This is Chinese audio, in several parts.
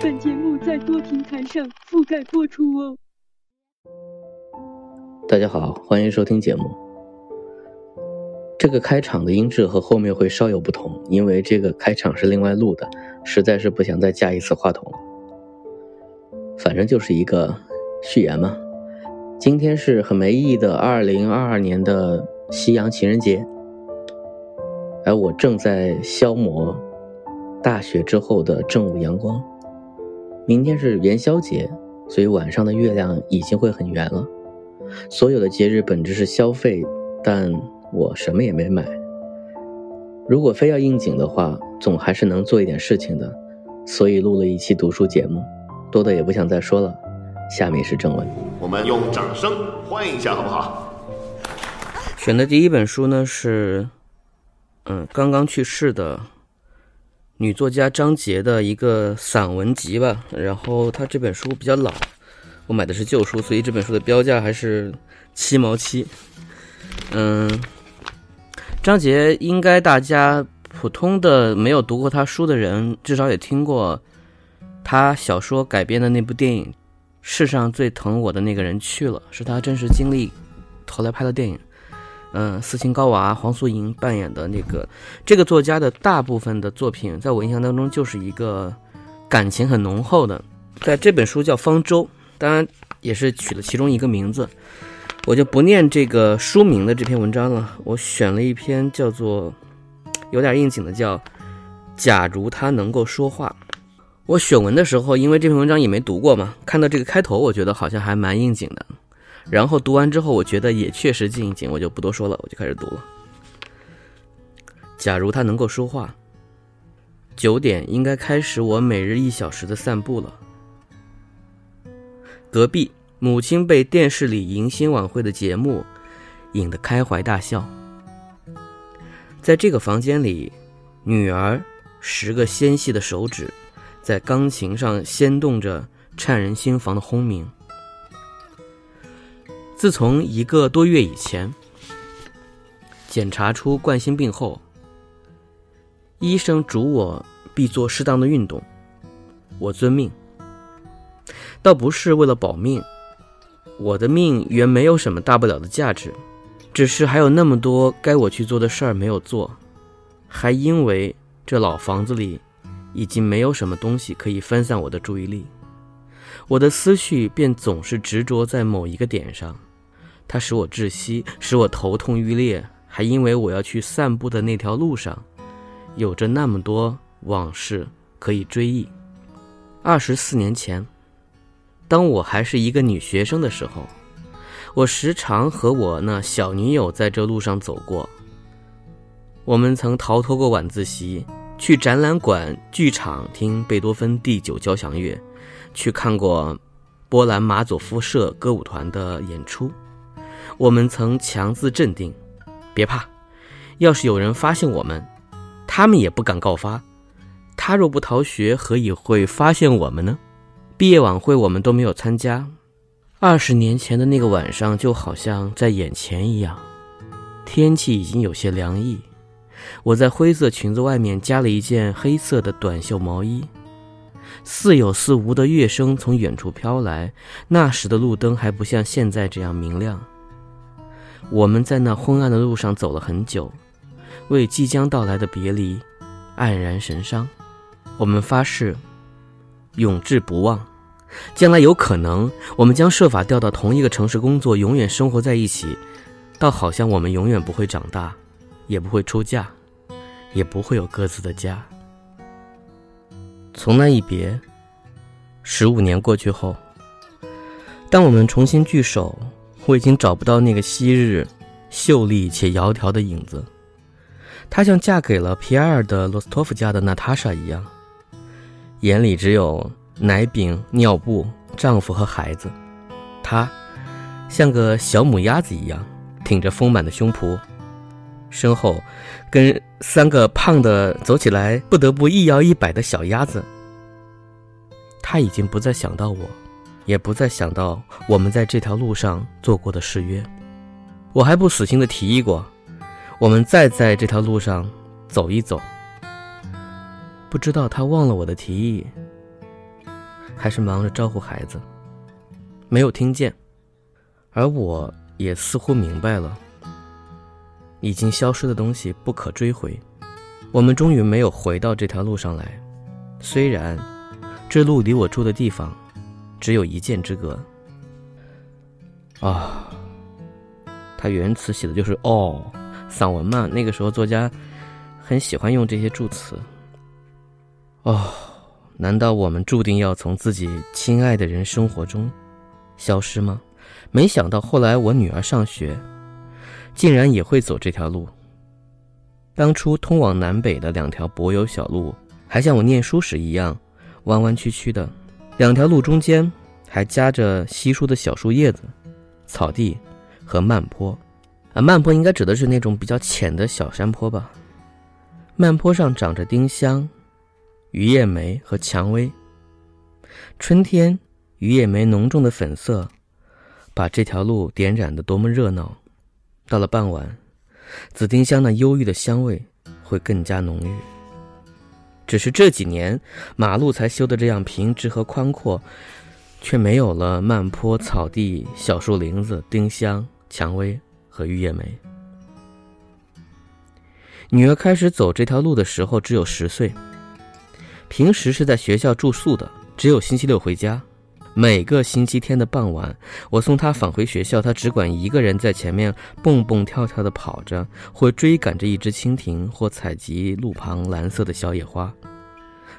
本节目在多平台上覆盖播出哦。大家好，欢迎收听节目。这个开场的音质和后面会稍有不同，因为这个开场是另外录的，实在是不想再加一次话筒了。反正就是一个序言嘛。今天是很没意义的二零二二年的西洋情人节，而我正在消磨大雪之后的正午阳光。明天是元宵节，所以晚上的月亮已经会很圆了。所有的节日本质是消费，但。我什么也没买。如果非要应景的话，总还是能做一点事情的，所以录了一期读书节目。多的也不想再说了。下面是正文，我们用掌声欢迎一下，好不好？选的第一本书呢是，嗯，刚刚去世的女作家张杰的一个散文集吧。然后她这本书比较老，我买的是旧书，所以这本书的标价还是七毛七。嗯。张杰应该大家普通的没有读过他书的人，至少也听过他小说改编的那部电影《世上最疼我的那个人去了》，是他真实经历投来拍的电影。嗯，斯琴高娃、黄素莹扮演的那个这个作家的大部分的作品，在我印象当中就是一个感情很浓厚的。在这本书叫《方舟》，当然也是取了其中一个名字。我就不念这个书名的这篇文章了，我选了一篇叫做有点应景的，叫《假如他能够说话》。我选文的时候，因为这篇文章也没读过嘛，看到这个开头，我觉得好像还蛮应景的。然后读完之后，我觉得也确实应景，我就不多说了，我就开始读了。假如他能够说话，九点应该开始我每日一小时的散步了。隔壁。母亲被电视里迎新晚会的节目引得开怀大笑。在这个房间里，女儿十个纤细的手指在钢琴上掀动着颤人心房的轰鸣。自从一个多月以前检查出冠心病后，医生嘱我必做适当的运动，我遵命。倒不是为了保命。我的命原没有什么大不了的价值，只是还有那么多该我去做的事儿没有做，还因为这老房子里已经没有什么东西可以分散我的注意力，我的思绪便总是执着在某一个点上，它使我窒息，使我头痛欲裂，还因为我要去散步的那条路上，有着那么多往事可以追忆。二十四年前。当我还是一个女学生的时候，我时常和我那小女友在这路上走过。我们曾逃脱过晚自习，去展览馆、剧场听贝多芬第九交响乐，去看过波兰马佐夫社歌舞团的演出。我们曾强自镇定，别怕，要是有人发现我们，他们也不敢告发。他若不逃学，何以会发现我们呢？毕业晚会我们都没有参加，二十年前的那个晚上就好像在眼前一样。天气已经有些凉意，我在灰色裙子外面加了一件黑色的短袖毛衣。似有似无的乐声从远处飘来，那时的路灯还不像现在这样明亮。我们在那昏暗的路上走了很久，为即将到来的别离黯然神伤。我们发誓。永志不忘，将来有可能，我们将设法调到同一个城市工作，永远生活在一起，倒好像我们永远不会长大，也不会出嫁，也不会有各自的家。从那一别，十五年过去后，当我们重新聚首，我已经找不到那个昔日秀丽且窈窕的影子，她像嫁给了皮埃尔的罗斯托夫家的娜塔莎一样。眼里只有奶饼、尿布、丈夫和孩子。他像个小母鸭子一样，挺着丰满的胸脯，身后跟三个胖的、走起来不得不一摇一摆的小鸭子。他已经不再想到我，也不再想到我们在这条路上做过的誓约。我还不死心的提议过，我们再在这条路上走一走。不知道他忘了我的提议，还是忙着招呼孩子，没有听见。而我也似乎明白了，已经消失的东西不可追回。我们终于没有回到这条路上来，虽然这路离我住的地方只有一箭之隔。啊。他原词写的就是“哦”，散文嘛。那个时候作家很喜欢用这些助词。哦，难道我们注定要从自己亲爱的人生活中消失吗？没想到后来我女儿上学，竟然也会走这条路。当初通往南北的两条柏油小路，还像我念书时一样弯弯曲曲的，两条路中间还夹着稀疏的小树叶子，草地。和慢坡，啊，慢坡应该指的是那种比较浅的小山坡吧。慢坡上长着丁香、榆叶梅和蔷薇。春天，榆叶梅浓重的粉色，把这条路点染得多么热闹。到了傍晚，紫丁香那忧郁的香味会更加浓郁。只是这几年，马路才修得这样平直和宽阔，却没有了漫坡、草地、小树林子、丁香。蔷薇和玉叶梅。女儿开始走这条路的时候只有十岁，平时是在学校住宿的，只有星期六回家。每个星期天的傍晚，我送他返回学校，他只管一个人在前面蹦蹦跳跳的跑着，或追赶着一只蜻蜓，或采集路旁蓝色的小野花，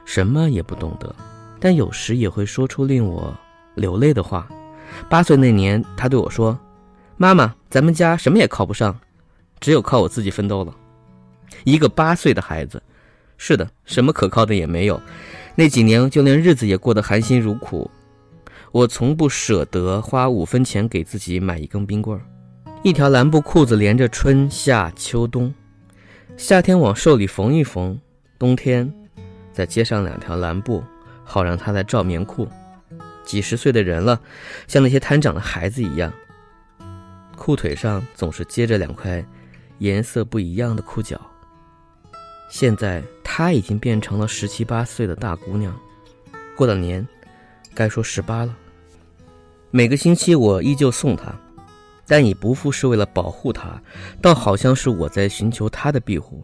什么也不懂得，但有时也会说出令我流泪的话。八岁那年，他对我说。妈妈，咱们家什么也靠不上，只有靠我自己奋斗了。一个八岁的孩子，是的，什么可靠的也没有。那几年，就连日子也过得含辛茹苦。我从不舍得花五分钱给自己买一根冰棍儿，一条蓝布裤子连着春夏秋冬。夏天往袖里缝一缝，冬天再接上两条蓝布，好让它来罩棉裤。几十岁的人了，像那些摊长的孩子一样。裤腿上总是接着两块颜色不一样的裤脚。现在她已经变成了十七八岁的大姑娘，过了年，该说十八了。每个星期我依旧送她，但已不复是为了保护她，倒好像是我在寻求她的庇护。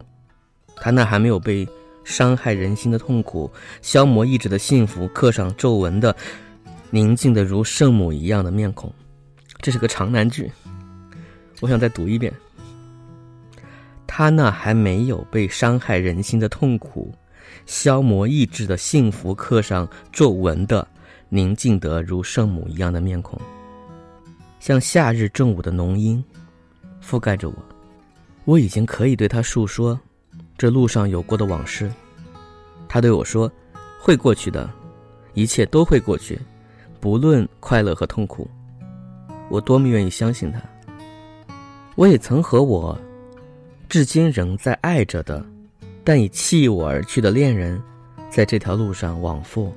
她那还没有被伤害人心的痛苦、消磨意志的幸福刻上皱纹的、宁静的如圣母一样的面孔，这是个长难句。我想再读一遍。他那还没有被伤害人心的痛苦、消磨意志的幸福刻上皱纹的、宁静得如圣母一样的面孔，像夏日正午的浓荫，覆盖着我。我已经可以对他述说这路上有过的往事。他对我说：“会过去的，一切都会过去，不论快乐和痛苦。”我多么愿意相信他。我也曾和我至今仍在爱着的，但已弃我而去的恋人，在这条路上往复。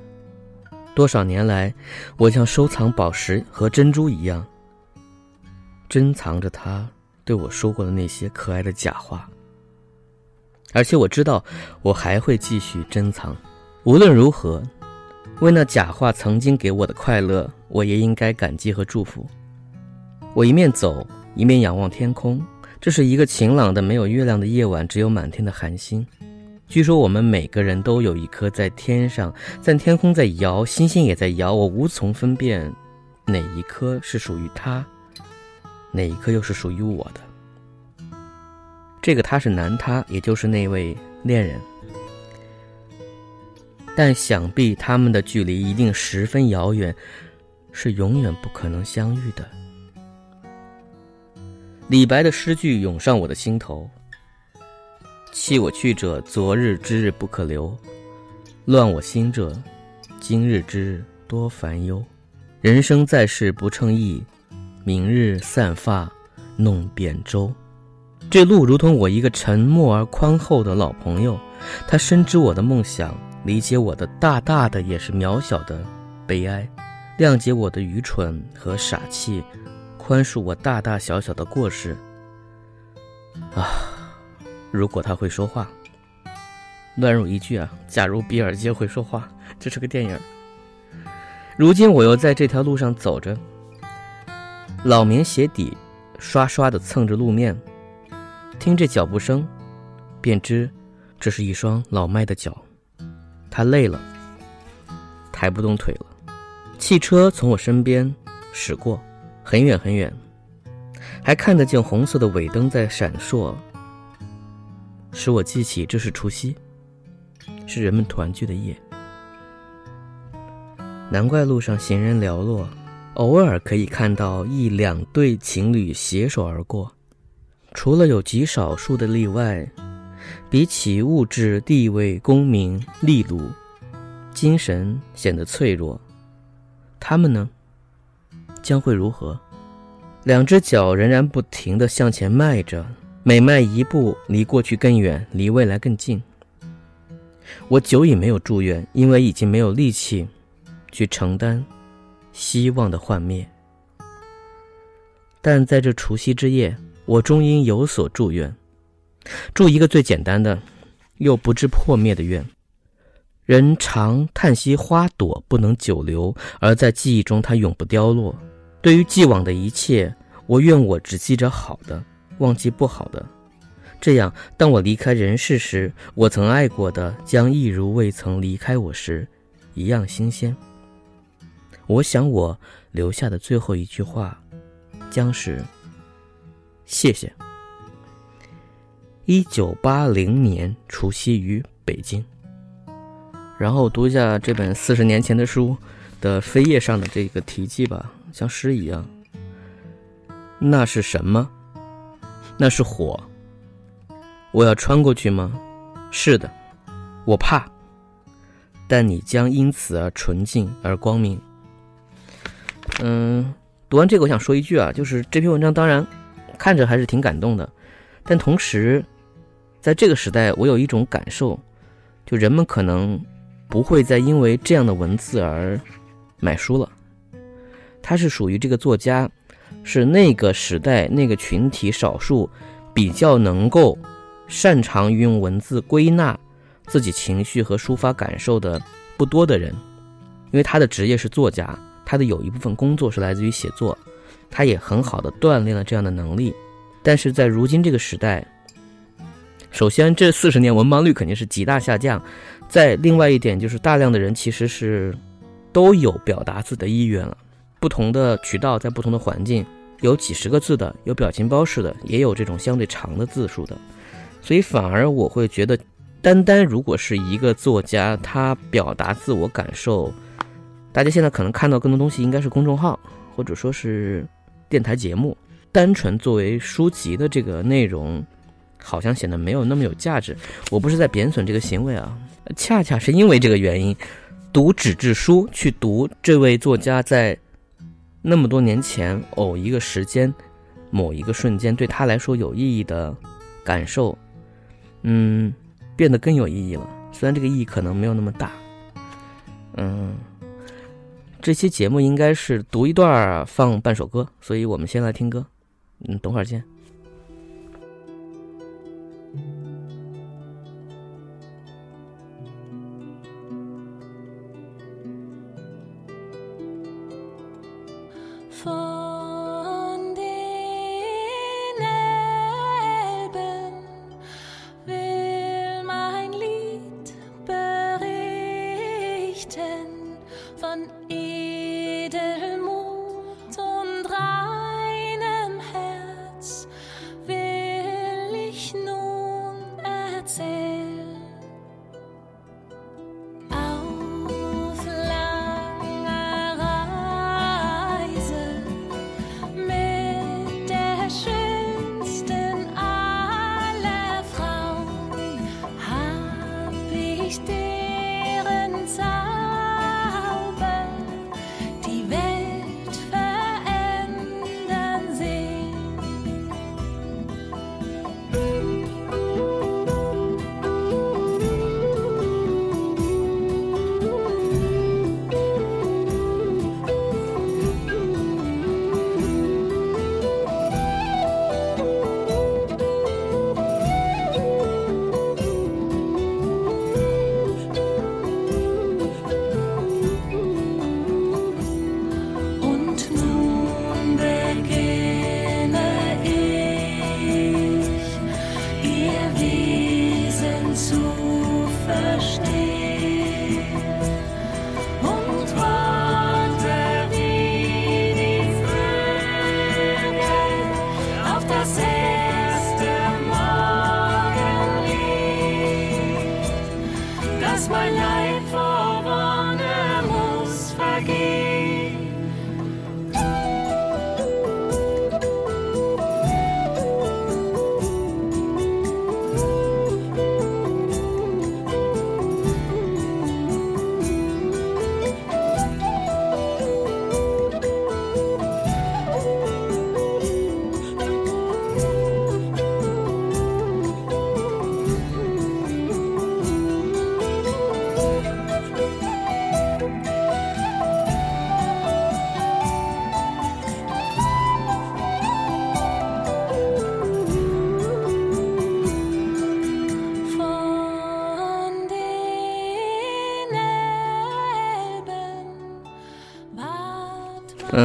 多少年来，我像收藏宝石和珍珠一样，珍藏着他对我说过的那些可爱的假话。而且我知道，我还会继续珍藏。无论如何，为那假话曾经给我的快乐，我也应该感激和祝福。我一面走。一面仰望天空，这是一个晴朗的、没有月亮的夜晚，只有满天的繁星。据说我们每个人都有一颗在天上，在天空在摇，星星也在摇。我无从分辨，哪一颗是属于他，哪一颗又是属于我的。这个他是男他，也就是那位恋人。但想必他们的距离一定十分遥远，是永远不可能相遇的。李白的诗句涌上我的心头。弃我去者，昨日之日不可留；乱我心者，今日之日多烦忧。人生在世不称意，明日散发弄扁舟。这路如同我一个沉默而宽厚的老朋友，他深知我的梦想，理解我的大大的也是渺小的悲哀，谅解我的愚蠢和傻气，宽恕我大大小小的过失。啊，如果他会说话，乱入一句啊，假如比尔街会说话，这是个电影。如今我又在这条路上走着，老棉鞋底刷刷的蹭着路面。听这脚步声，便知这是一双老迈的脚。他累了，抬不动腿了。汽车从我身边驶过，很远很远，还看得见红色的尾灯在闪烁，使我记起这是除夕，是人们团聚的夜。难怪路上行人寥落，偶尔可以看到一两对情侣携手而过。除了有极少数的例外，比起物质地位、功名利禄，精神显得脆弱。他们呢，将会如何？两只脚仍然不停地向前迈着，每迈一步，离过去更远，离未来更近。我久已没有祝愿，因为已经没有力气去承担希望的幻灭。但在这除夕之夜。我终应有所祝愿，祝一个最简单的，又不致破灭的愿。人常叹息花朵不能久留，而在记忆中它永不凋落。对于既往的一切，我愿我只记着好的，忘记不好的。这样，当我离开人世时，我曾爱过的将一如未曾离开我时一样新鲜。我想，我留下的最后一句话，将是。谢谢。一九八零年除夕于北京。然后读一下这本四十年前的书的扉页上的这个题记吧，像诗一样。那是什么？那是火。我要穿过去吗？是的，我怕。但你将因此而纯净而光明。嗯，读完这个，我想说一句啊，就是这篇文章当然。看着还是挺感动的，但同时，在这个时代，我有一种感受，就人们可能不会再因为这样的文字而买书了。它是属于这个作家，是那个时代那个群体少数比较能够擅长于用文字归纳自己情绪和抒发感受的不多的人，因为他的职业是作家，他的有一部分工作是来自于写作。他也很好的锻炼了这样的能力，但是在如今这个时代，首先这四十年文盲率肯定是极大下降，在另外一点就是大量的人其实是都有表达自己的意愿了，不同的渠道在不同的环境，有几十个字的，有表情包式的，也有这种相对长的字数的，所以反而我会觉得，单单如果是一个作家他表达自我感受，大家现在可能看到更多东西应该是公众号，或者说是。电台节目单纯作为书籍的这个内容，好像显得没有那么有价值。我不是在贬损这个行为啊，恰恰是因为这个原因，读纸质书去读这位作家在那么多年前某一个时间、某一个瞬间对他来说有意义的感受，嗯，变得更有意义了。虽然这个意义可能没有那么大，嗯。这期节目应该是读一段放半首歌，所以我们先来听歌。嗯，等会儿见。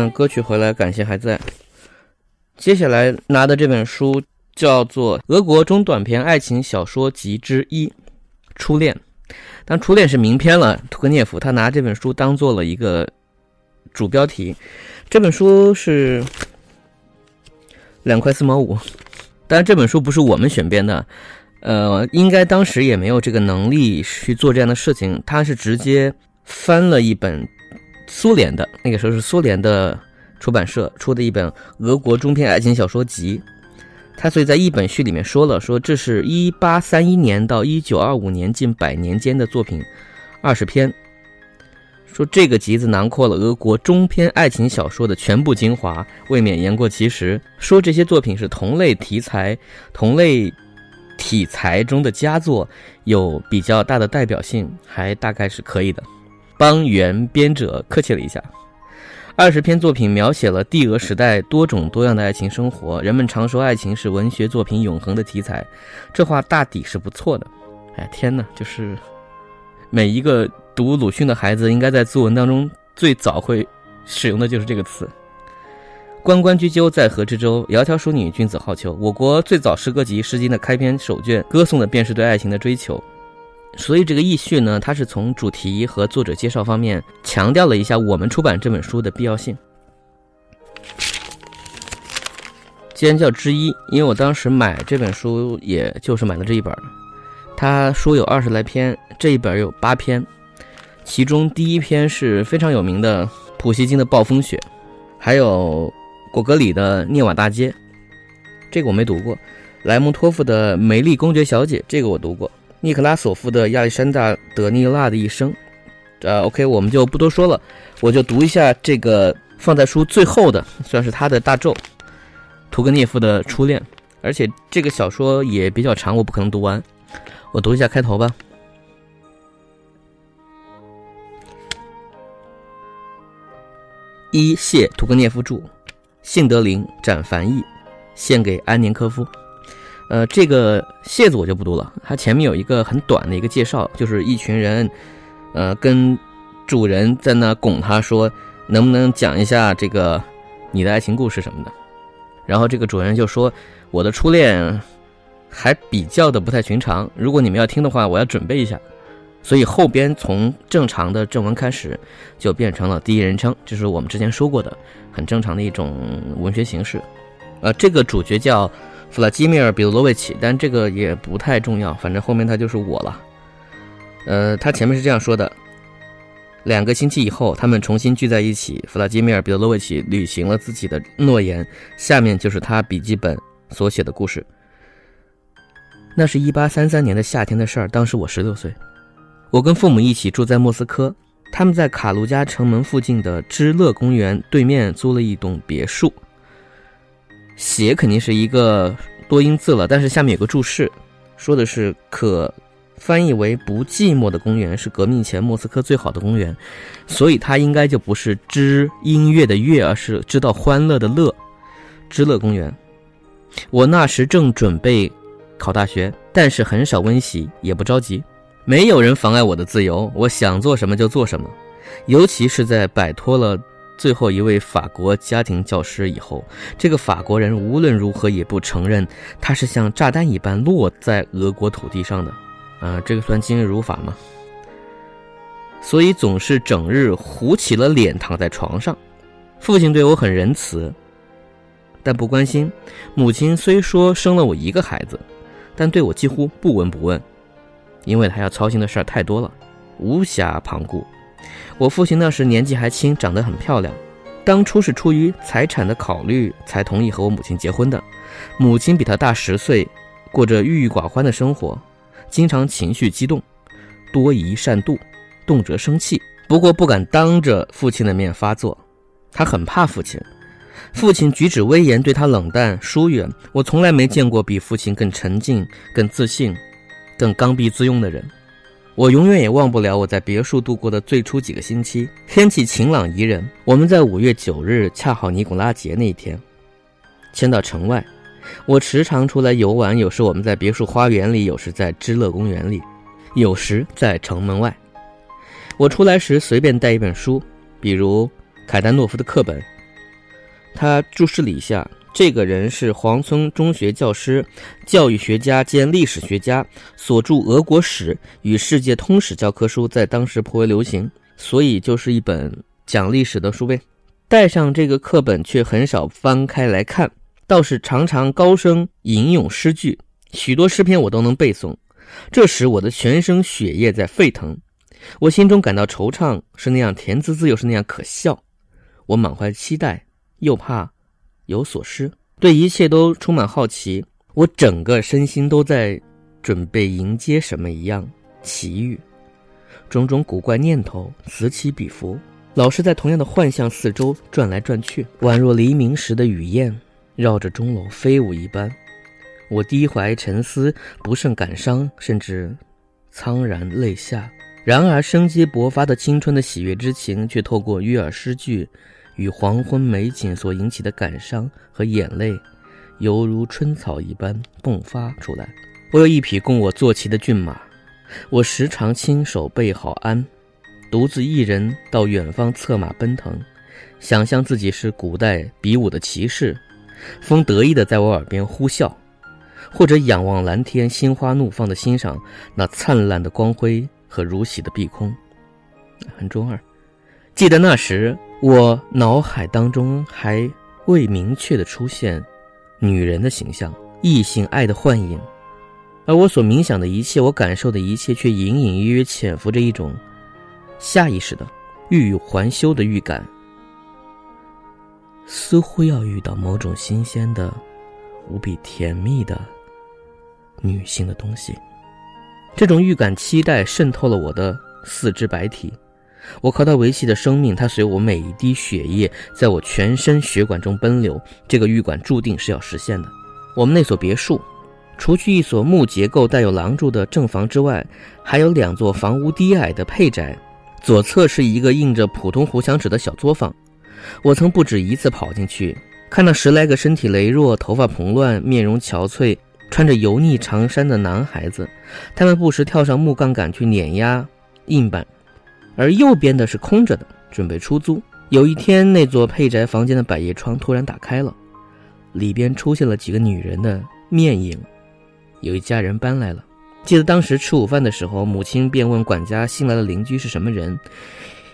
歌曲回来，感谢还在。接下来拿的这本书叫做《俄国中短篇爱情小说集之一：初恋》，但初恋是名篇了。屠格涅夫他拿这本书当做了一个主标题。这本书是两块四毛五，当然这本书不是我们选编的，呃，应该当时也没有这个能力去做这样的事情。他是直接翻了一本苏联的，那个时候是苏联的。出版社出的一本俄国中篇爱情小说集，他所以在一本序里面说了，说这是一八三一年到一九二五年近百年间的作品，二十篇，说这个集子囊括了俄国中篇爱情小说的全部精华，未免言过其实。说这些作品是同类题材、同类题材中的佳作，有比较大的代表性，还大概是可以的。帮原编者客气了一下。二十篇作品描写了帝俄时代多种多样的爱情生活。人们常说爱情是文学作品永恒的题材，这话大抵是不错的。哎，天哪，就是每一个读鲁迅的孩子，应该在作文当中最早会使用的就是这个词。关关雎鸠，在河之洲，窈窕淑女，君子好逑。我国最早诗歌集《诗经》的开篇首卷，歌颂的便是对爱情的追求。所以这个易序呢，它是从主题和作者介绍方面强调了一下我们出版这本书的必要性。既然叫之一，因为我当时买这本书也就是买了这一本，他书有二十来篇，这一本有八篇，其中第一篇是非常有名的普希金的《暴风雪》，还有果戈里的《涅瓦大街》，这个我没读过；莱蒙托夫的《美丽公爵小姐》，这个我读过。尼克拉索夫的《亚历山大·德尼拉的一生》，呃，OK，我们就不多说了，我就读一下这个放在书最后的，算是他的大咒——屠格涅夫的初恋。而且这个小说也比较长，我不可能读完，我读一下开头吧。一谢屠格涅夫著，幸德林展翻译，献给安年科夫。呃，这个谢字我就不读了。它前面有一个很短的一个介绍，就是一群人，呃，跟主人在那拱他说，能不能讲一下这个你的爱情故事什么的。然后这个主人就说，我的初恋还比较的不太寻常。如果你们要听的话，我要准备一下。所以后边从正常的正文开始，就变成了第一人称，就是我们之前说过的很正常的一种文学形式。呃，这个主角叫。弗拉基米尔·彼得罗维奇，但这个也不太重要，反正后面他就是我了。呃，他前面是这样说的：两个星期以后，他们重新聚在一起。弗拉基米尔·彼得罗维奇履行了自己的诺言。下面就是他笔记本所写的故事。那是一八三三年的夏天的事儿，当时我十六岁，我跟父母一起住在莫斯科，他们在卡卢加城门附近的芝乐公园对面租了一栋别墅。写肯定是一个多音字了，但是下面有个注释，说的是可翻译为“不寂寞的公园”，是革命前莫斯科最好的公园，所以它应该就不是知音乐的乐，而是知道欢乐的乐，知乐公园。我那时正准备考大学，但是很少温习，也不着急，没有人妨碍我的自由，我想做什么就做什么，尤其是在摆脱了。最后一位法国家庭教师以后，这个法国人无论如何也不承认他是像炸弹一般落在俄国土地上的，啊，这个算今日如法吗？所以总是整日糊起了脸躺在床上。父亲对我很仁慈，但不关心；母亲虽说生了我一个孩子，但对我几乎不闻不问，因为他要操心的事儿太多了，无暇旁顾。我父亲那时年纪还轻，长得很漂亮。当初是出于财产的考虑才同意和我母亲结婚的。母亲比他大十岁，过着郁郁寡欢的生活，经常情绪激动，多疑善妒，动辄生气。不过不敢当着父亲的面发作，他很怕父亲。父亲举止威严，对他冷淡疏远。我从来没见过比父亲更沉静、更自信、更刚愎自用的人。我永远也忘不了我在别墅度过的最初几个星期。天气晴朗宜人，我们在五月九日，恰好尼古拉节那一天，迁到城外。我时常出来游玩，有时我们在别墅花园里，有时在芝乐公园里，有时在城门外。我出来时随便带一本书，比如凯丹诺夫的课本，他注释了一下，这个人是黄村中学教师、教育学家兼历史学家，所著《俄国史》与《世界通史》教科书在当时颇为流行，所以就是一本讲历史的书呗。带上这个课本却很少翻开来看，倒是常常高声吟咏诗句，许多诗篇我都能背诵。这时我的全身血液在沸腾，我心中感到惆怅，是那样甜滋滋，又是那样可笑。我满怀期待，又怕有所失，对一切都充满好奇。我整个身心都在准备迎接什么一样奇遇，种种古怪念头此起彼伏。老是在同样的幻象四周转来转去，宛若黎明时的雨燕，绕着钟楼飞舞一般。我低怀沉思，不胜感伤，甚至苍然泪下。然而生机勃发的青春的喜悦之情，却透过悦耳诗句与黄昏美景所引起的感伤和眼泪，犹如春草一般迸发出来。我有一匹供我坐骑的骏马，我时常亲手备好鞍。独自一人到远方策马奔腾，想象自己是古代比武的骑士，风得意地在我耳边呼啸，或者仰望蓝天，心花怒放地欣赏那灿烂的光辉和如洗的碧空，很中二。记得那时我脑海当中还未明确地出现女人的形象，异性爱的幻影，而我所冥想的一切，我感受的一切，却隐隐约约潜伏着一种。下意识的欲语还休的预感，似乎要遇到某种新鲜的、无比甜蜜的女性的东西。这种预感期待渗透了我的四肢百体，我靠它维系的生命，它随我每一滴血液在我全身血管中奔流。这个预感注定是要实现的。我们那所别墅，除去一所木结构带有廊柱的正房之外，还有两座房屋低矮的配宅。左侧是一个印着普通糊墙纸的小作坊，我曾不止一次跑进去，看到十来个身体羸弱、头发蓬乱、面容憔悴、穿着油腻长衫的男孩子，他们不时跳上木杠杆去碾压硬板，而右边的是空着的，准备出租。有一天，那座配宅房间的百叶窗突然打开了，里边出现了几个女人的面影，有一家人搬来了。记得当时吃午饭的时候，母亲便问管家新来的邻居是什么人。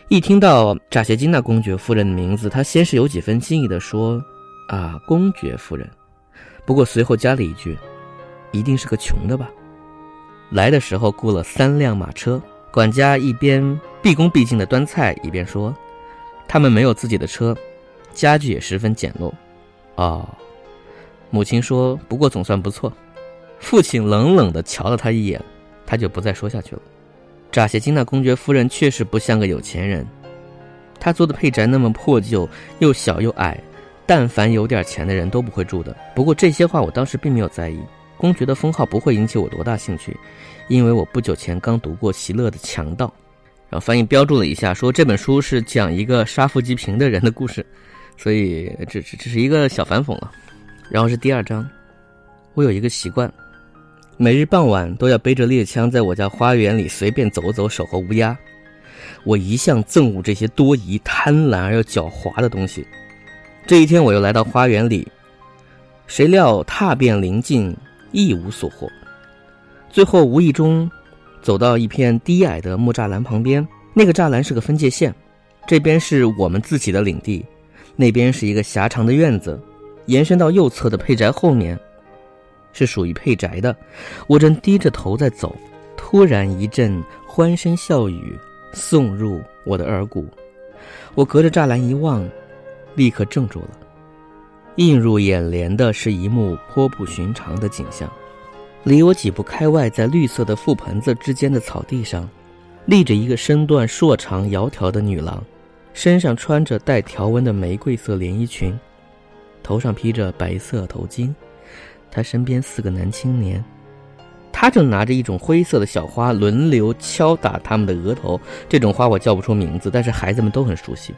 一听到扎谢金娜公爵夫人的名字，他先是有几分惊异地说：“啊，公爵夫人。”不过随后加了一句：“一定是个穷的吧？”来的时候雇了三辆马车。管家一边毕恭毕敬地端菜，一边说：“他们没有自己的车，家具也十分简陋。”哦，母亲说：“不过总算不错。”父亲冷冷地瞧了他一眼，他就不再说下去了。扎谢金娜公爵夫人确实不像个有钱人，她租的配宅那么破旧，又小又矮，但凡有点钱的人都不会住的。不过这些话我当时并没有在意，公爵的封号不会引起我多大兴趣，因为我不久前刚读过席勒的《强盗》，然后翻译标注了一下，说这本书是讲一个杀富济贫的人的故事，所以这这这是一个小反讽了。然后是第二章，我有一个习惯。每日傍晚都要背着猎枪在我家花园里随便走走，守候乌鸦。我一向憎恶这些多疑、贪婪而又狡猾的东西。这一天，我又来到花园里，谁料踏遍临近，一无所获。最后无意中走到一片低矮的木栅栏旁边，那个栅栏是个分界线，这边是我们自己的领地，那边是一个狭长的院子，延伸到右侧的配宅后面。是属于配宅的，我正低着头在走，突然一阵欢声笑语送入我的耳骨，我隔着栅栏一望，立刻怔住了。映入眼帘的是一幕颇不寻常的景象，离我几步开外，在绿色的覆盆子之间的草地上，立着一个身段硕长窈窕的女郎，身上穿着带条纹的玫瑰色连衣裙，头上披着白色头巾。他身边四个男青年，他正拿着一种灰色的小花，轮流敲打他们的额头。这种花我叫不出名字，但是孩子们都很熟悉，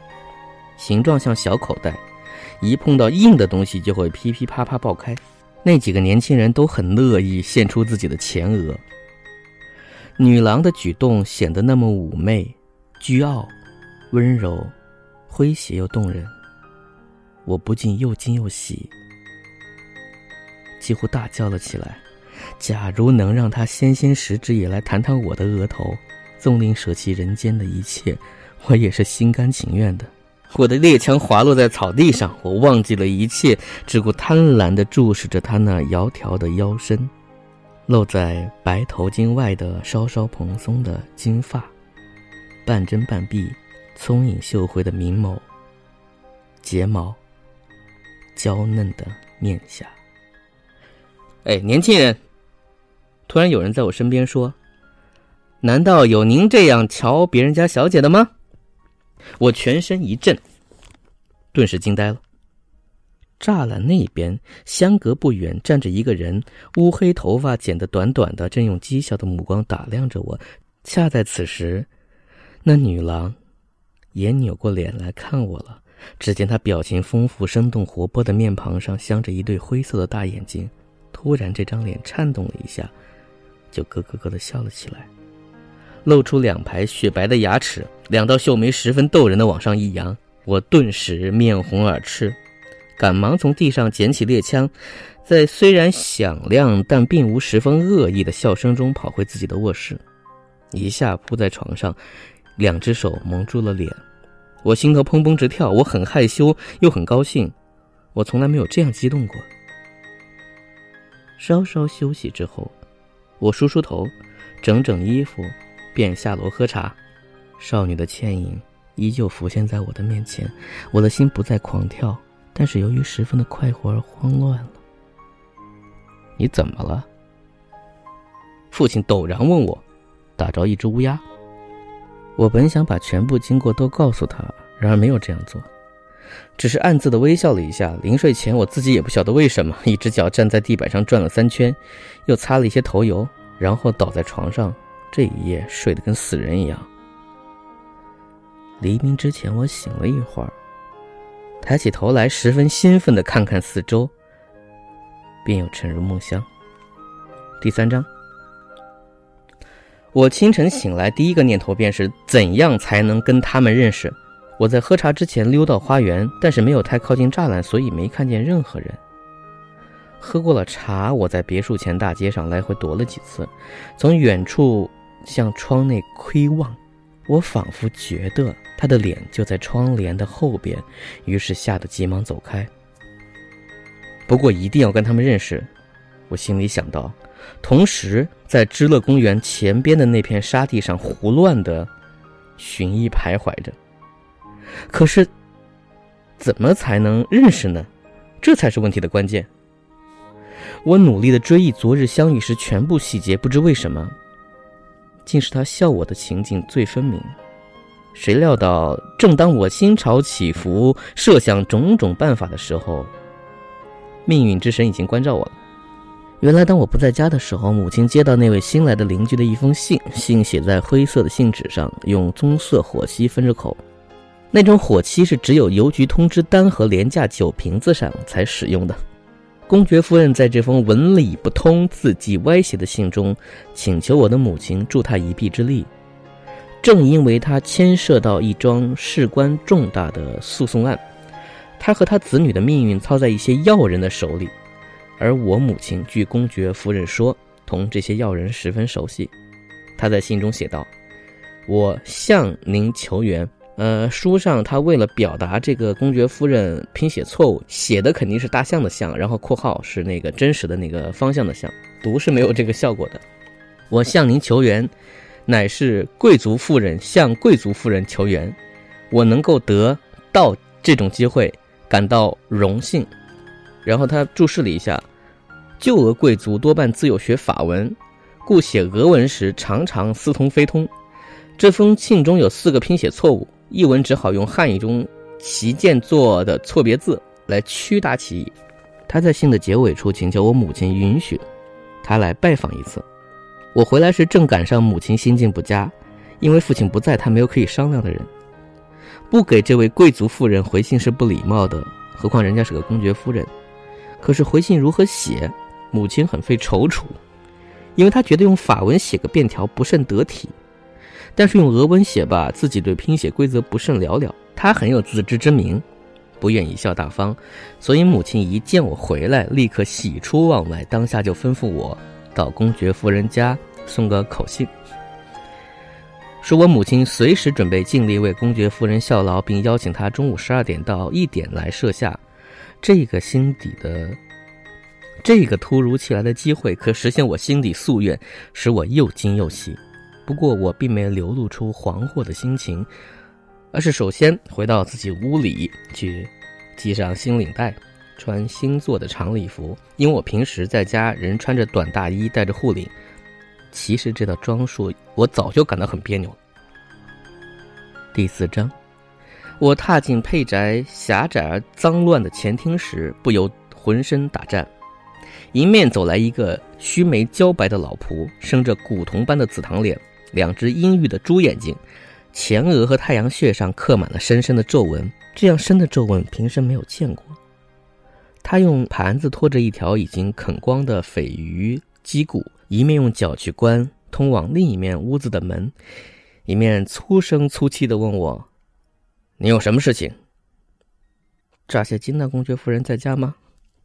形状像小口袋，一碰到硬的东西就会噼噼啪啪爆开。那几个年轻人都很乐意献出自己的前额。女郎的举动显得那么妩媚、倨傲、温柔、诙谐又动人。我不禁又惊又喜，几乎大叫了起来。假如能让他纤纤十指也来弹弹我的额头，纵令舍弃人间的一切，我也是心甘情愿的。我的猎枪滑落在草地上，我忘记了一切，只顾贪婪地注视着他那窈窕的腰身，露在白头巾外的稍稍蓬松的金发，半睁半闭、聪颖秀慧的明眸、睫毛、娇嫩的面颊。哎，年轻人！突然有人在我身边说：“难道有您这样瞧别人家小姐的吗？”我全身一震，顿时惊呆了。栅栏那边相隔不远站着一个人，乌黑头发剪得短短的，正用讥笑的目光打量着我。恰在此时，那女郎也扭过脸来看我了。只见她表情丰富、生动活泼的面庞上镶着一对灰色的大眼睛，突然这张脸颤动了一下，就咯咯咯的笑了起来。露出两排雪白的牙齿，两道秀眉十分逗人的往上一扬，我顿时面红耳赤，赶忙从地上捡起猎枪，在虽然响亮但并无十分恶意的笑声中跑回自己的卧室，一下扑在床上，两只手蒙住了脸，我心头砰砰直跳，我很害羞又很高兴，我从来没有这样激动过。稍稍休息之后，我梳梳头，整整衣服。便下楼喝茶，少女的倩影依旧浮现在我的面前，我的心不再狂跳，但是由于十分的快活而慌乱了。你怎么了？父亲陡然问我，打着一只乌鸦。我本想把全部经过都告诉他，然而没有这样做，只是暗自的微笑了一下。临睡前，我自己也不晓得为什么，一只脚站在地板上转了三圈，又擦了一些头油，然后倒在床上。这一夜睡得跟死人一样。黎明之前，我醒了一会儿，抬起头来，十分兴奋的看看四周，便又沉入梦乡。第三章，我清晨醒来，第一个念头便是怎样才能跟他们认识。我在喝茶之前溜到花园，但是没有太靠近栅栏，所以没看见任何人。喝过了茶，我在别墅前大街上来回踱了几次，从远处。向窗内窥望，我仿佛觉得他的脸就在窗帘的后边，于是吓得急忙走开。不过一定要跟他们认识，我心里想到，同时在知乐公园前边的那片沙地上胡乱的寻医徘徊着。可是，怎么才能认识呢？这才是问题的关键。我努力的追忆昨日相遇时全部细节，不知为什么。竟是他笑我的情景最分明，谁料到，正当我心潮起伏，设想种种办法的时候，命运之神已经关照我了。原来，当我不在家的时候，母亲接到那位新来的邻居的一封信，信写在灰色的信纸上，用棕色火漆封着口。那种火漆是只有邮局通知单和廉价酒瓶子上才使用的。公爵夫人在这封文理不通、字迹歪斜的信中，请求我的母亲助她一臂之力。正因为她牵涉到一桩事关重大的诉讼案，她和她子女的命运操在一些要人的手里，而我母亲据公爵夫人说，同这些要人十分熟悉。她在信中写道：“我向您求援。”呃，书上他为了表达这个公爵夫人拼写错误，写的肯定是大象的象，然后括号是那个真实的那个方向的向，读是没有这个效果的。我向您求援，乃是贵族妇人向贵族夫人求援，我能够得到这种机会，感到荣幸。然后他注释了一下，旧俄贵族多半自幼学法文，故写俄文时常常似通非通。这封信中有四个拼写错误。译文只好用汉语中旗舰做的错别字来屈打其意。他在信的结尾处请求我母亲允许他来拜访一次。我回来时正赶上母亲心境不佳，因为父亲不在，他没有可以商量的人。不给这位贵族妇人回信是不礼貌的，何况人家是个公爵夫人。可是回信如何写，母亲很费踌躇，因为她觉得用法文写个便条不甚得体。但是用俄文写吧，自己对拼写规则不甚了了。他很有自知之明，不愿贻笑大方，所以母亲一见我回来，立刻喜出望外，当下就吩咐我到公爵夫人家送个口信，说我母亲随时准备尽力为公爵夫人效劳，并邀请她中午十二点到一点来设下。这个心底的，这个突如其来的机会，可实现我心底夙愿，使我又惊又喜。不过我并没流露出惶惑的心情。而是首先回到自己屋里去，系上新领带，穿新做的长礼服。因为我平时在家人穿着短大衣，戴着护领，其实这套装束我早就感到很别扭。第四章，我踏进佩宅狭窄而脏乱的前厅时，不由浑身打颤。迎面走来一个须眉焦白的老仆，生着古铜般的紫堂脸，两只阴郁的猪眼睛。前额和太阳穴上刻满了深深的皱纹，这样深的皱纹平生没有见过。他用盘子托着一条已经啃光的鲱鱼脊骨，一面用脚去关通往另一面屋子的门，一面粗声粗气地问我：“你有什么事情？”乍些金娜公爵夫人在家吗？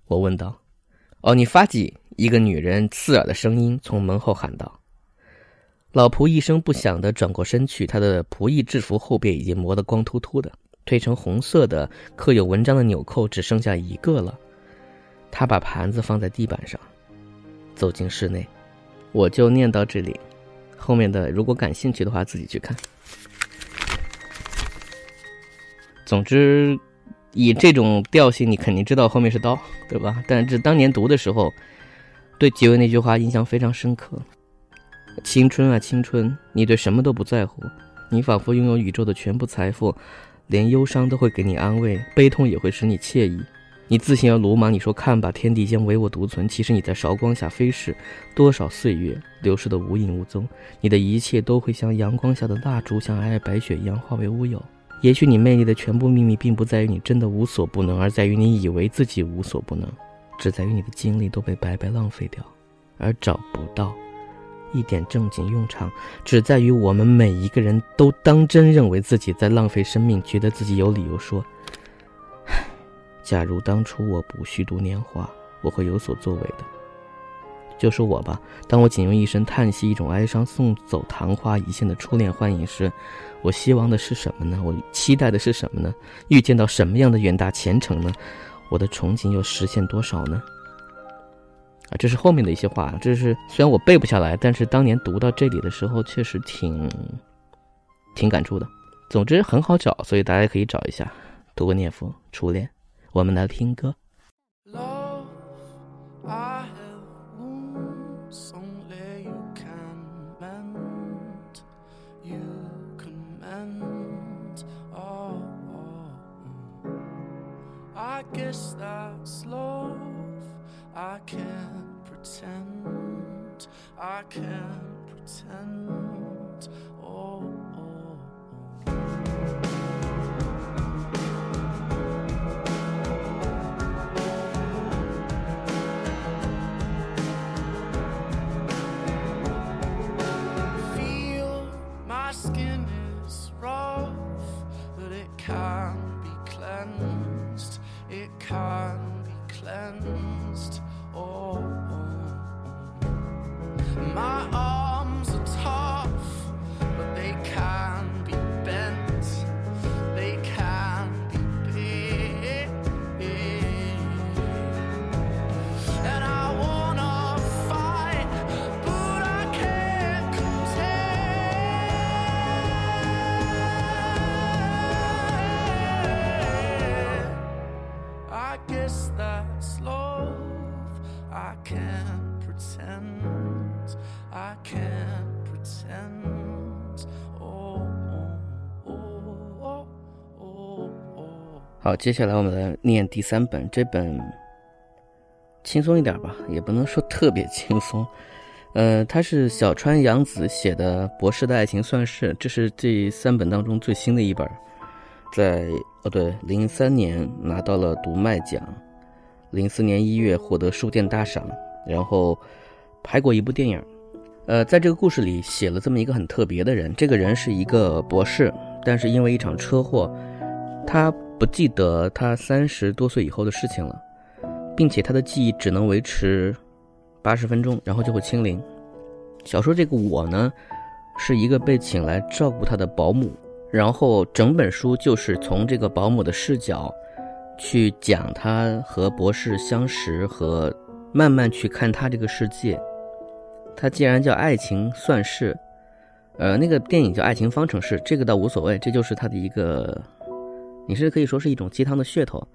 我问道。“哦，你发迹！”一个女人刺耳的声音从门后喊道。老仆一声不响地转过身去，他的仆役制服后背已经磨得光秃秃的，褪成红色的刻有文章的纽扣只剩下一个了。他把盘子放在地板上，走进室内。我就念到这里，后面的如果感兴趣的话自己去看。总之，以这种调性，你肯定知道后面是刀，对吧？但是当年读的时候，对结尾那句话印象非常深刻。青春啊，青春！你对什么都不在乎，你仿佛拥有宇宙的全部财富，连忧伤都会给你安慰，悲痛也会使你惬意。你自信而鲁莽，你说看吧，天地间唯我独存。其实你在韶光下飞逝，多少岁月流逝的无影无踪。你的一切都会像阳光下的蜡烛，像皑皑白雪一样化为乌有。也许你魅力的全部秘密，并不在于你真的无所不能，而在于你以为自己无所不能，只在于你的精力都被白白浪费掉，而找不到。一点正经用场，只在于我们每一个人都当真认为自己在浪费生命，觉得自己有理由说：“假如当初我不虚度年华，我会有所作为的。”就说我吧，当我仅用一声叹息、一种哀伤送走昙花一现的初恋幻影时，我希望的是什么呢？我期待的是什么呢？预见到什么样的远大前程呢？我的憧憬又实现多少呢？啊，这是后面的一些话。这是虽然我背不下来，但是当年读到这里的时候，确实挺挺感触的。总之很好找，所以大家可以找一下，读个念佛初恋。我们来听歌。I can't pretend, I can't pretend. Oh, oh, oh. Feel my skin is rough, but it can be cleansed. It can 接下来我们来念第三本，这本轻松一点吧，也不能说特别轻松。呃，它是小川洋子写的《博士的爱情算式》，这是这三本当中最新的一本，在哦对，零三年拿到了读卖奖。零四年一月获得书店大赏，然后拍过一部电影。呃，在这个故事里写了这么一个很特别的人。这个人是一个博士，但是因为一场车祸，他不记得他三十多岁以后的事情了，并且他的记忆只能维持八十分钟，然后就会清零。小说这个我呢，是一个被请来照顾他的保姆，然后整本书就是从这个保姆的视角去讲他和博士相识和慢慢去看他这个世界。他既然叫爱情算是，呃，那个电影叫《爱情方程式》，这个倒无所谓，这就是他的一个。你是可以说是一种鸡汤的噱头，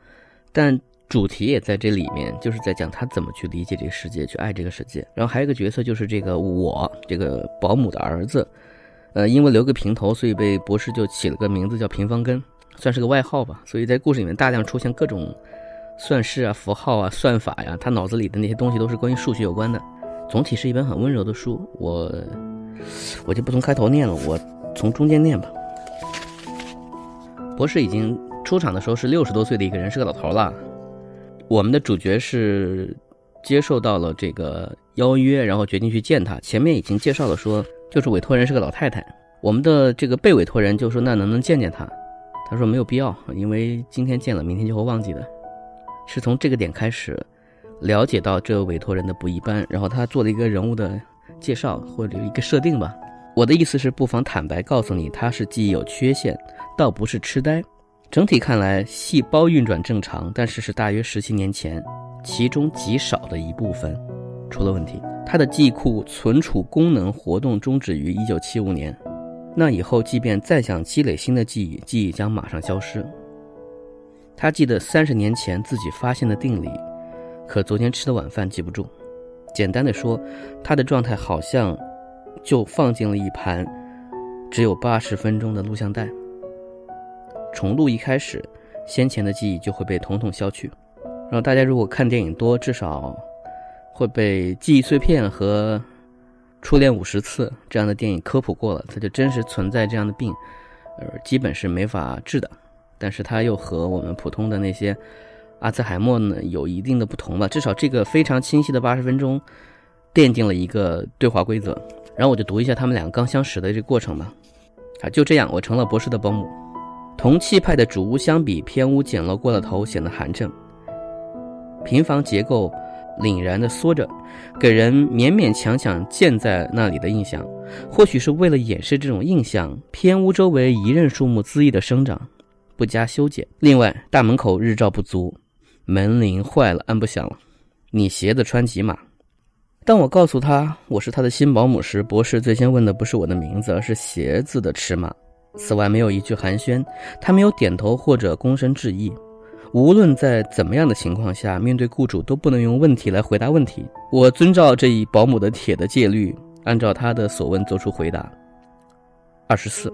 但主题也在这里面，就是在讲他怎么去理解这个世界，去爱这个世界。然后还有一个角色就是这个我这个保姆的儿子，呃，因为留个平头，所以被博士就起了个名字叫平方根，算是个外号吧。所以在故事里面大量出现各种算式啊、符号啊、算法呀，他脑子里的那些东西都是关于数学有关的。总体是一本很温柔的书，我我就不从开头念了，我从中间念吧。博士已经出场的时候是六十多岁的一个人，是个老头了。我们的主角是接受到了这个邀约，然后决定去见他。前面已经介绍了，说就是委托人是个老太太。我们的这个被委托人就说：“那能不能见见他？”他说：“没有必要，因为今天见了，明天就会忘记的。”是从这个点开始了解到这委托人的不一般，然后他做了一个人物的介绍或者一个设定吧。我的意思是，不妨坦白告诉你，他是记忆有缺陷。倒不是痴呆，整体看来细胞运转正常，但是是大约十七年前，其中极少的一部分出了问题。他的记忆库存储功能活动终止于一九七五年，那以后即便再想积累新的记忆，记忆将马上消失。他记得三十年前自己发现的定理，可昨天吃的晚饭记不住。简单的说，他的状态好像就放进了一盘只有八十分钟的录像带。重录一开始，先前的记忆就会被统统消去。然后大家如果看电影多，至少会被记忆碎片和初恋五十次这样的电影科普过了。它就真实存在这样的病，呃，基本是没法治的。但是它又和我们普通的那些阿兹海默呢有一定的不同吧。至少这个非常清晰的八十分钟，奠定了一个对话规则。然后我就读一下他们两个刚相识的这个过程吧。啊，就这样，我成了博士的保姆。同气派的主屋相比，偏屋简陋过了头，显得寒碜。平房结构凛然地缩着，给人勉勉强强建在那里的印象。或许是为了掩饰这种印象，偏屋周围一任树木恣意地生长，不加修剪。另外，大门口日照不足，门铃坏了，按不响了。你鞋子穿几码？当我告诉他我是他的新保姆时，博士最先问的不是我的名字，而是鞋子的尺码。此外没有一句寒暄，他没有点头或者躬身致意。无论在怎么样的情况下，面对雇主都不能用问题来回答问题。我遵照这一保姆的铁的戒律，按照他的所问做出回答。二十四，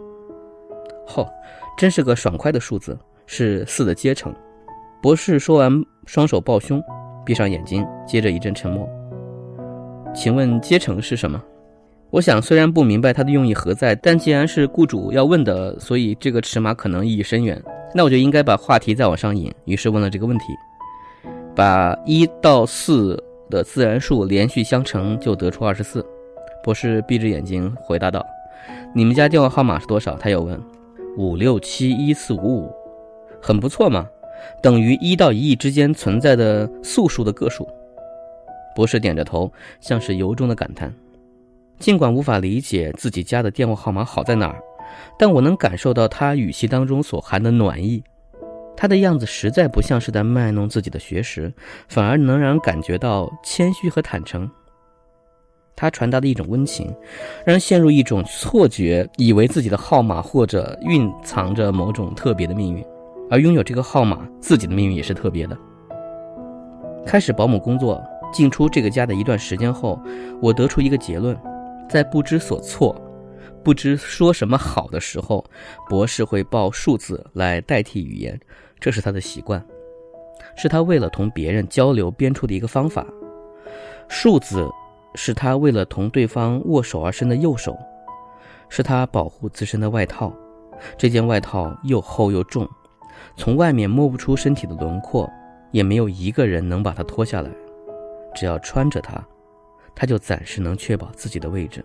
嚯，真是个爽快的数字，是四的阶乘。博士说完，双手抱胸，闭上眼睛，接着一阵沉默。请问阶乘是什么？我想，虽然不明白他的用意何在，但既然是雇主要问的，所以这个尺码可能意义深远。那我就应该把话题再往上引，于是问了这个问题：把一到四的自然数连续相乘，就得出二十四。博士闭着眼睛回答道：“你们家电话号码是多少？”他又问：“五六七一四五五，很不错嘛，等于一到一亿之间存在的素数的个数。”博士点着头，像是由衷的感叹。尽管无法理解自己家的电话号码好在哪儿，但我能感受到他语气当中所含的暖意。他的样子实在不像是在卖弄自己的学识，反而能让人感觉到谦虚和坦诚。他传达的一种温情，让人陷入一种错觉，以为自己的号码或者蕴藏着某种特别的命运，而拥有这个号码，自己的命运也是特别的。开始保姆工作，进出这个家的一段时间后，我得出一个结论。在不知所措、不知说什么好的时候，博士会报数字来代替语言，这是他的习惯，是他为了同别人交流编出的一个方法。数字是他为了同对方握手而伸的右手，是他保护自身的外套。这件外套又厚又重，从外面摸不出身体的轮廓，也没有一个人能把它脱下来。只要穿着它。他就暂时能确保自己的位置。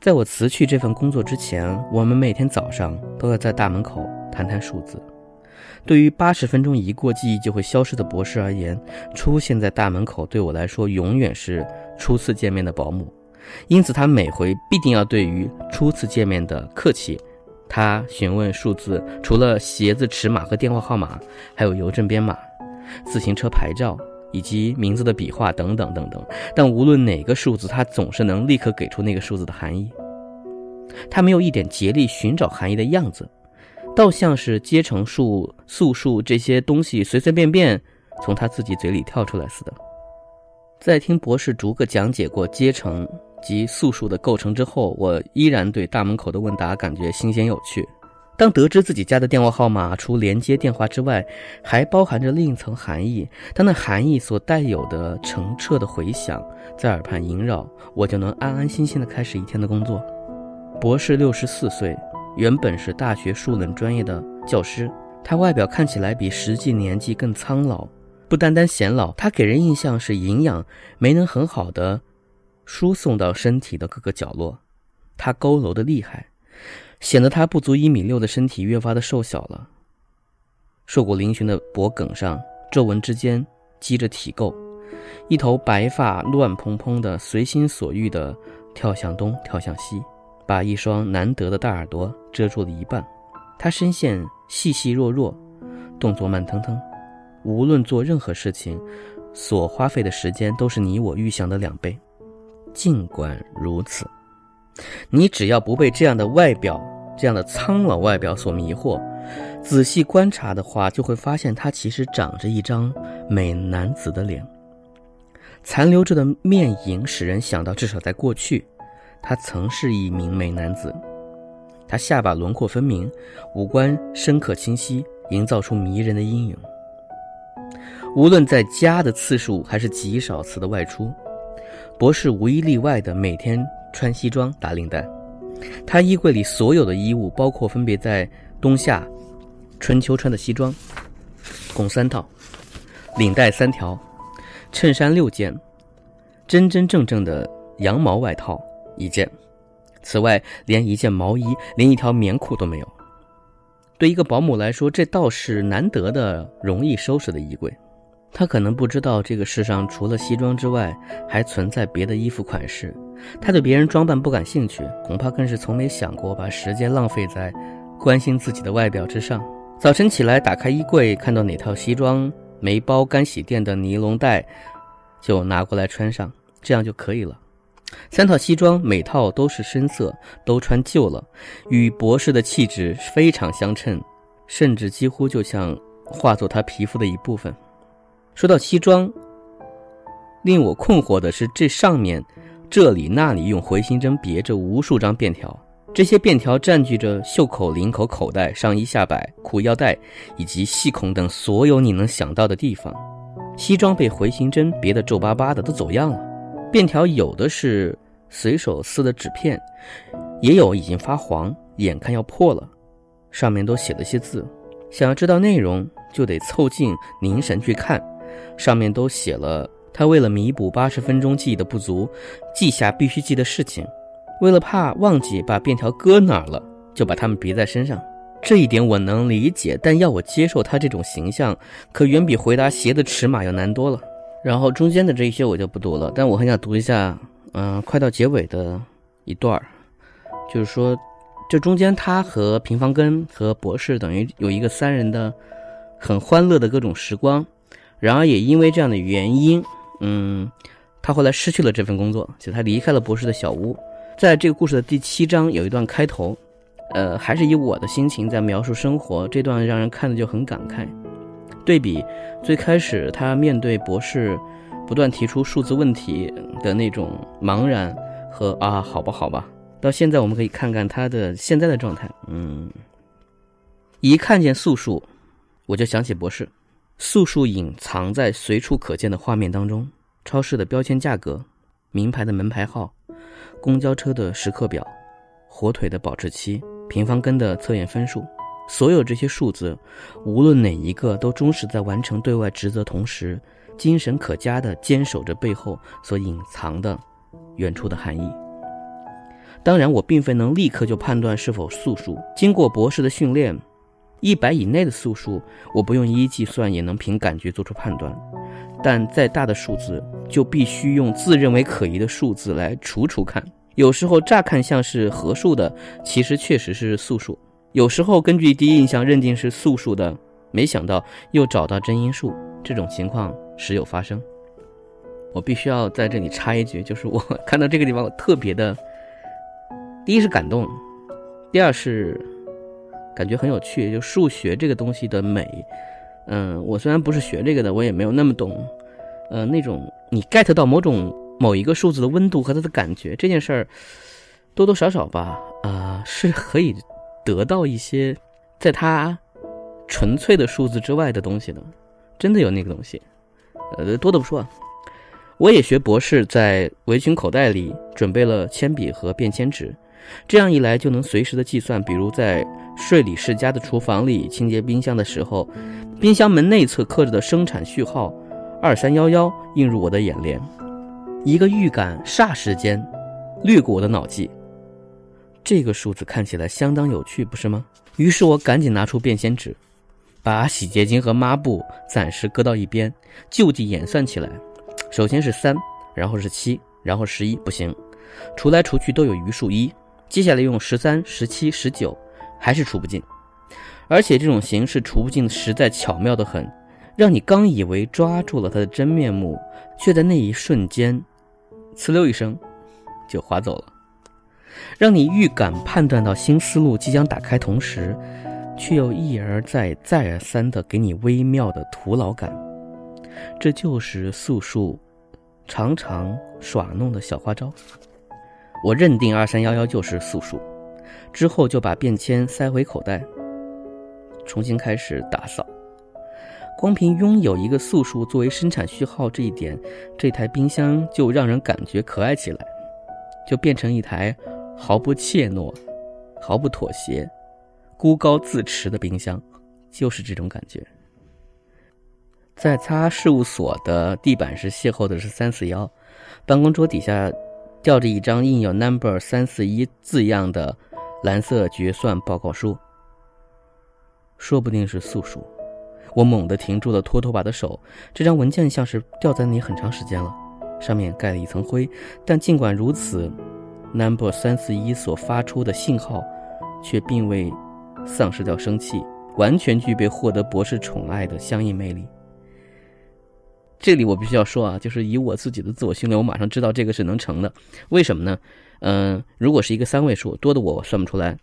在我辞去这份工作之前，我们每天早上都要在大门口谈谈数字。对于八十分钟一过记忆就会消失的博士而言，出现在大门口对我来说永远是初次见面的保姆。因此，他每回必定要对于初次见面的客气。他询问数字，除了鞋子尺码和电话号码，还有邮政编码、自行车牌照以及名字的笔画等等等等。但无论哪个数字，他总是能立刻给出那个数字的含义。他没有一点竭力寻找含义的样子，倒像是阶乘数、素数这些东西随随便便从他自己嘴里跳出来似的。在听博士逐个讲解过阶乘。及素数的构成之后，我依然对大门口的问答感觉新鲜有趣。当得知自己家的电话号码除连接电话之外，还包含着另一层含义，当那含义所带有的澄澈的回响在耳畔萦绕，我就能安安心心的开始一天的工作。博士六十四岁，原本是大学数论专业的教师，他外表看起来比实际年纪更苍老，不单单显老，他给人印象是营养没能很好的。输送到身体的各个角落，他佝偻的厉害，显得他不足一米六的身体越发的瘦小了。瘦骨嶙峋的脖颈上，皱纹之间积着体垢，一头白发乱蓬蓬的，随心所欲的跳向东，跳向西，把一双难得的大耳朵遮住了一半。他身线细细弱弱，动作慢腾腾，无论做任何事情，所花费的时间都是你我预想的两倍。尽管如此，你只要不被这样的外表、这样的苍老外表所迷惑，仔细观察的话，就会发现他其实长着一张美男子的脸。残留着的面影使人想到，至少在过去，他曾是一名美男子。他下巴轮廓分明，五官深刻清晰，营造出迷人的阴影。无论在家的次数，还是极少次的外出。博士无一例外的每天穿西装打领带，他衣柜里所有的衣物，包括分别在冬夏、春秋穿的西装，共三套，领带三条，衬衫六件，真真正正的羊毛外套一件，此外连一件毛衣，连一条棉裤都没有。对一个保姆来说，这倒是难得的容易收拾的衣柜。他可能不知道这个世上除了西装之外，还存在别的衣服款式。他对别人装扮不感兴趣，恐怕更是从没想过把时间浪费在关心自己的外表之上。早晨起来，打开衣柜，看到哪套西装没包干洗店的尼龙带，就拿过来穿上，这样就可以了。三套西装，每套都是深色，都穿旧了，与博士的气质非常相称，甚至几乎就像化作他皮肤的一部分。说到西装，令我困惑的是，这上面、这里、那里用回形针别着无数张便条，这些便条占据着袖口、领口、口袋、上衣下摆、裤腰带以及细孔等所有你能想到的地方。西装被回形针别得皱巴巴的，都走样了。便条有的是随手撕的纸片，也有已经发黄，眼看要破了，上面都写了些字。想要知道内容，就得凑近凝神去看。上面都写了，他为了弥补八十分钟记忆的不足，记下必须记的事情。为了怕忘记把便条搁哪儿了，就把它们别在身上。这一点我能理解，但要我接受他这种形象，可远比回答鞋的尺码要难多了。然后中间的这一些我就不读了，但我很想读一下，嗯，快到结尾的一段儿，就是说，这中间他和平方根和博士等于有一个三人的很欢乐的各种时光。然而，也因为这样的原因，嗯，他后来失去了这份工作，就他离开了博士的小屋。在这个故事的第七章有一段开头，呃，还是以我的心情在描述生活，这段让人看的就很感慨。对比最开始他面对博士不断提出数字问题的那种茫然和啊，好吧，好吧，到现在我们可以看看他的现在的状态。嗯，一看见素数，我就想起博士。素数隐藏在随处可见的画面当中，超市的标签价格、名牌的门牌号、公交车的时刻表、火腿的保质期、平方根的测验分数，所有这些数字，无论哪一个，都忠实在完成对外职责同时，精神可嘉地坚守着背后所隐藏的远处的含义。当然，我并非能立刻就判断是否素数。经过博士的训练。一百以内的素数，我不用一一计算也能凭感觉做出判断；但再大的数字，就必须用自认为可疑的数字来除除看。有时候乍看像是合数的，其实确实是素数；有时候根据第一印象认定是素数的，没想到又找到真因数。这种情况时有发生。我必须要在这里插一句，就是我 看到这个地方，我特别的，第一是感动，第二是感觉很有趣。就数学这个东西的美，嗯，我虽然不是学这个的，我也没有那么懂，呃，那种你 get 到某种某一个数字的温度和它的感觉这件事儿，多多少少吧，啊，是可以得到一些在它纯粹的数字之外的东西的，真的有那个东西，呃，多的不说。我也学博士，在围裙口袋里准备了铅笔和便签纸，这样一来就能随时的计算。比如在税理世家的厨房里清洁冰箱的时候，冰箱门内侧刻着的生产序号二三幺幺映入我的眼帘，一个预感霎时间掠过我的脑际。这个数字看起来相当有趣，不是吗？于是我赶紧拿出便签纸，把洗洁精和抹布暂时搁到一边，就地演算起来。首先是三，然后是七，然后十一，不行，除来除去都有余数一。接下来用十三、十七、十九，还是除不尽。而且这种形式除不尽实在巧妙的很，让你刚以为抓住了他的真面目，却在那一瞬间，呲溜一声，就划走了。让你预感判断到新思路即将打开，同时，却又一而再、再而三的给你微妙的徒劳感。这就是素数常常耍弄的小花招。我认定二三幺幺就是素数，之后就把便签塞回口袋，重新开始打扫。光凭拥有一个素数作为生产序号这一点，这台冰箱就让人感觉可爱起来，就变成一台毫不怯懦、毫不妥协、孤高自持的冰箱，就是这种感觉。在擦事务所的地板时邂逅的是三四幺，办公桌底下吊着一张印有 number 三四一字样的蓝色决算报告书。说不定是素数，我猛地停住了拖拖把的手。这张文件像是吊在那里很长时间了，上面盖了一层灰，但尽管如此，number 三四一所发出的信号却并未丧失掉生气，完全具备获得博士宠爱的相应魅力。这里我必须要说啊，就是以我自己的自我训练，我马上知道这个是能成的。为什么呢？嗯，如果是一个三位数，多的我算不出来，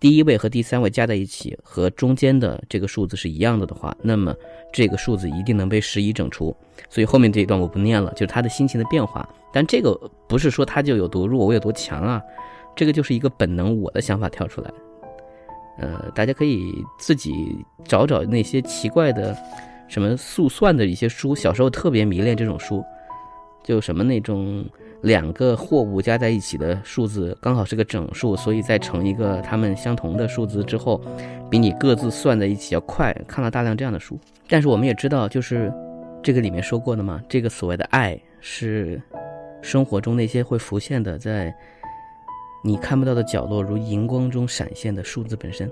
第一位和第三位加在一起和中间的这个数字是一样的的话，那么这个数字一定能被十一整除。所以后面这一段我不念了，就是他的心情的变化。但这个不是说他就有多弱，我有多强啊，这个就是一个本能，我的想法跳出来。呃，大家可以自己找找那些奇怪的。什么速算的一些书，小时候特别迷恋这种书，就什么那种两个货物加在一起的数字刚好是个整数，所以再乘一个它们相同的数字之后，比你各自算在一起要快。看了大量这样的书，但是我们也知道，就是这个里面说过的嘛，这个所谓的爱是生活中那些会浮现的，在你看不到的角落，如荧光中闪现的数字本身。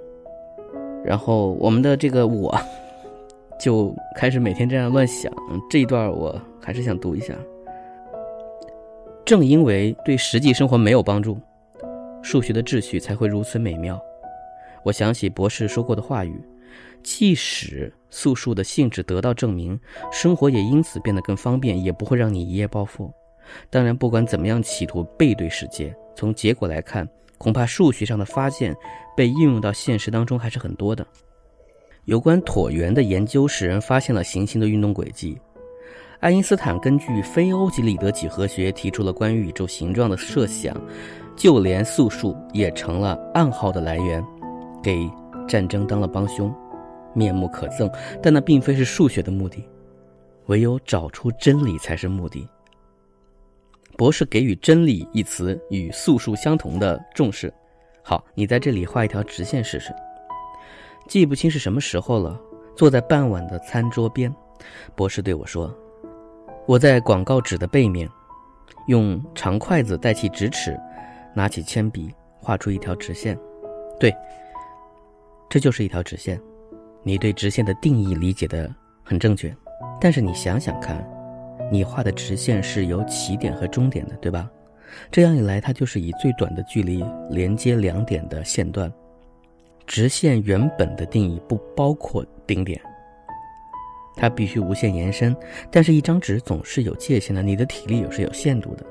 然后我们的这个我。就开始每天这样乱想，这一段我还是想读一下。正因为对实际生活没有帮助，数学的秩序才会如此美妙。我想起博士说过的话语：即使素数的性质得到证明，生活也因此变得更方便，也不会让你一夜暴富。当然，不管怎么样企图背对世界，从结果来看，恐怕数学上的发现被应用到现实当中还是很多的。有关椭圆的研究使人发现了行星的运动轨迹。爱因斯坦根据非欧几里得几何学提出了关于宇宙形状的设想，就连素数也成了暗号的来源，给战争当了帮凶，面目可憎。但那并非是数学的目的，唯有找出真理才是目的。博士给予“真理”一词与素数相同的重视。好，你在这里画一条直线试试。记不清是什么时候了，坐在傍晚的餐桌边，博士对我说：“我在广告纸的背面，用长筷子代替直尺，拿起铅笔画出一条直线。对，这就是一条直线。你对直线的定义理解的很正确，但是你想想看，你画的直线是有起点和终点的，对吧？这样一来，它就是以最短的距离连接两点的线段。直线原本的定义不包括顶点，它必须无限延伸。但是，一张纸总是有界限的，你的体力也是有限度的。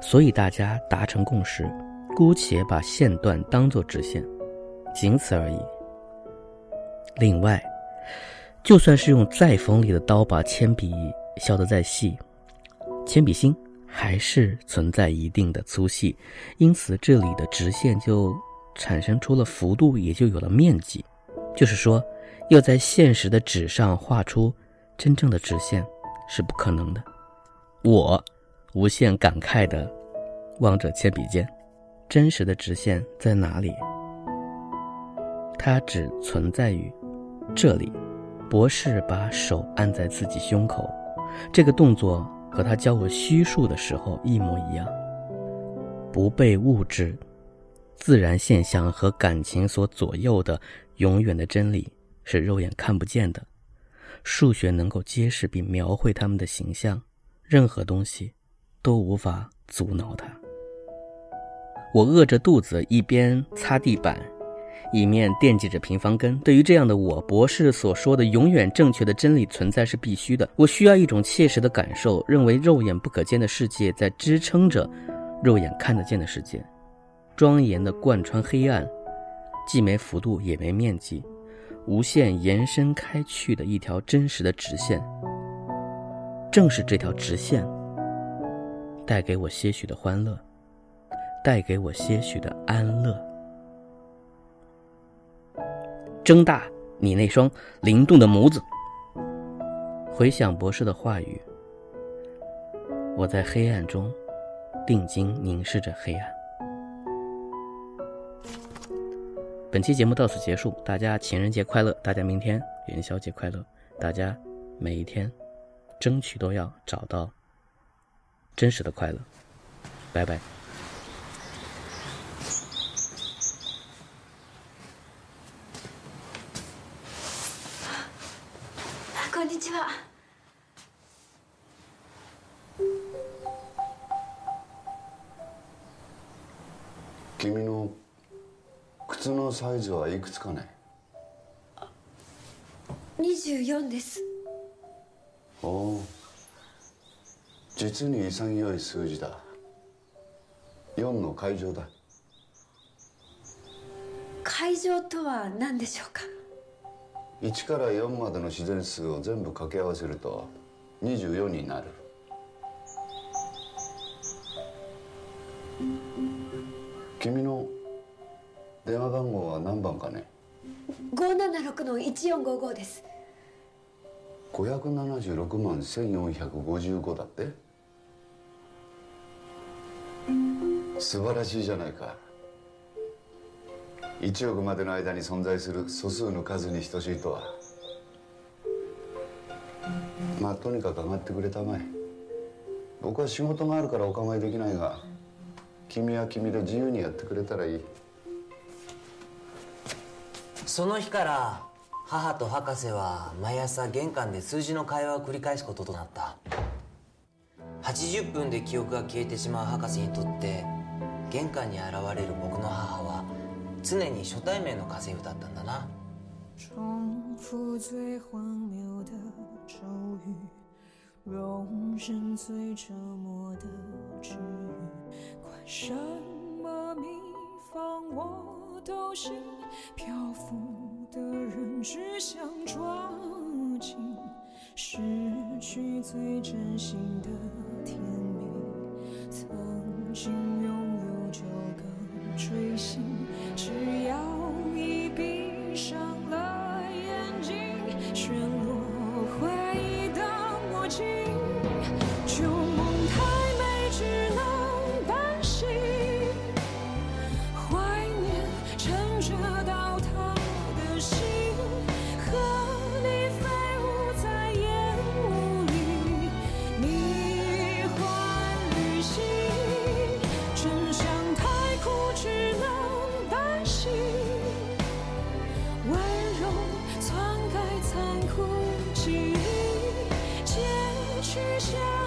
所以，大家达成共识，姑且把线段当作直线，仅此而已。另外，就算是用再锋利的刀把铅笔削得再细，铅笔芯还是存在一定的粗细，因此这里的直线就产生出了幅度，也就有了面积。就是说，要在现实的纸上画出真正的直线是不可能的。我无限感慨地望着铅笔尖，真实的直线在哪里？它只存在于。这里，博士把手按在自己胸口，这个动作和他教我虚数的时候一模一样。不被物质、自然现象和感情所左右的永远的真理是肉眼看不见的，数学能够揭示并描绘他们的形象，任何东西都无法阻挠它。我饿着肚子，一边擦地板。一面惦记着平方根。对于这样的我，博士所说的永远正确的真理存在是必须的。我需要一种切实的感受，认为肉眼不可见的世界在支撑着肉眼看得见的世界，庄严的贯穿黑暗，既没幅度也没面积，无限延伸开去的一条真实的直线。正是这条直线，带给我些许的欢乐，带给我些许的安乐。睁大你那双灵动的眸子，回想博士的话语。我在黑暗中定睛凝视着黑暗。本期节目到此结束，大家情人节快乐！大家明天元宵节快乐！大家每一天争取都要找到真实的快乐。拜拜。サイズはいくつかね。24です。おお実に潔い数字だ。4の会場だ。会場とは何でしょうか？1から4までの自然数を全部掛け合わせると24になる。君の電話番号は何番かね？576の1455です。576万1455だって？素晴らしいじゃないか。1億までの間に存在する素数の数に等しいとは。まあとにかく上がってくれたまえ。僕は仕事があるからお構いできないが君は君で自由にやってくれたらいいその日から母と博士は毎朝玄関で数字の会話を繰り返すこととなった。80分で記憶が消えてしまう博士にとって玄関に現れる僕の母は常に初対面の家政婦だったんだな。重复最荒谬的咒语容忍最折磨的治愈。管什么秘方我都信漂浮的人只想抓紧失去最真心的甜蜜曾经拥有就更追星只要一闭上了眼睛，旋落回忆的墨去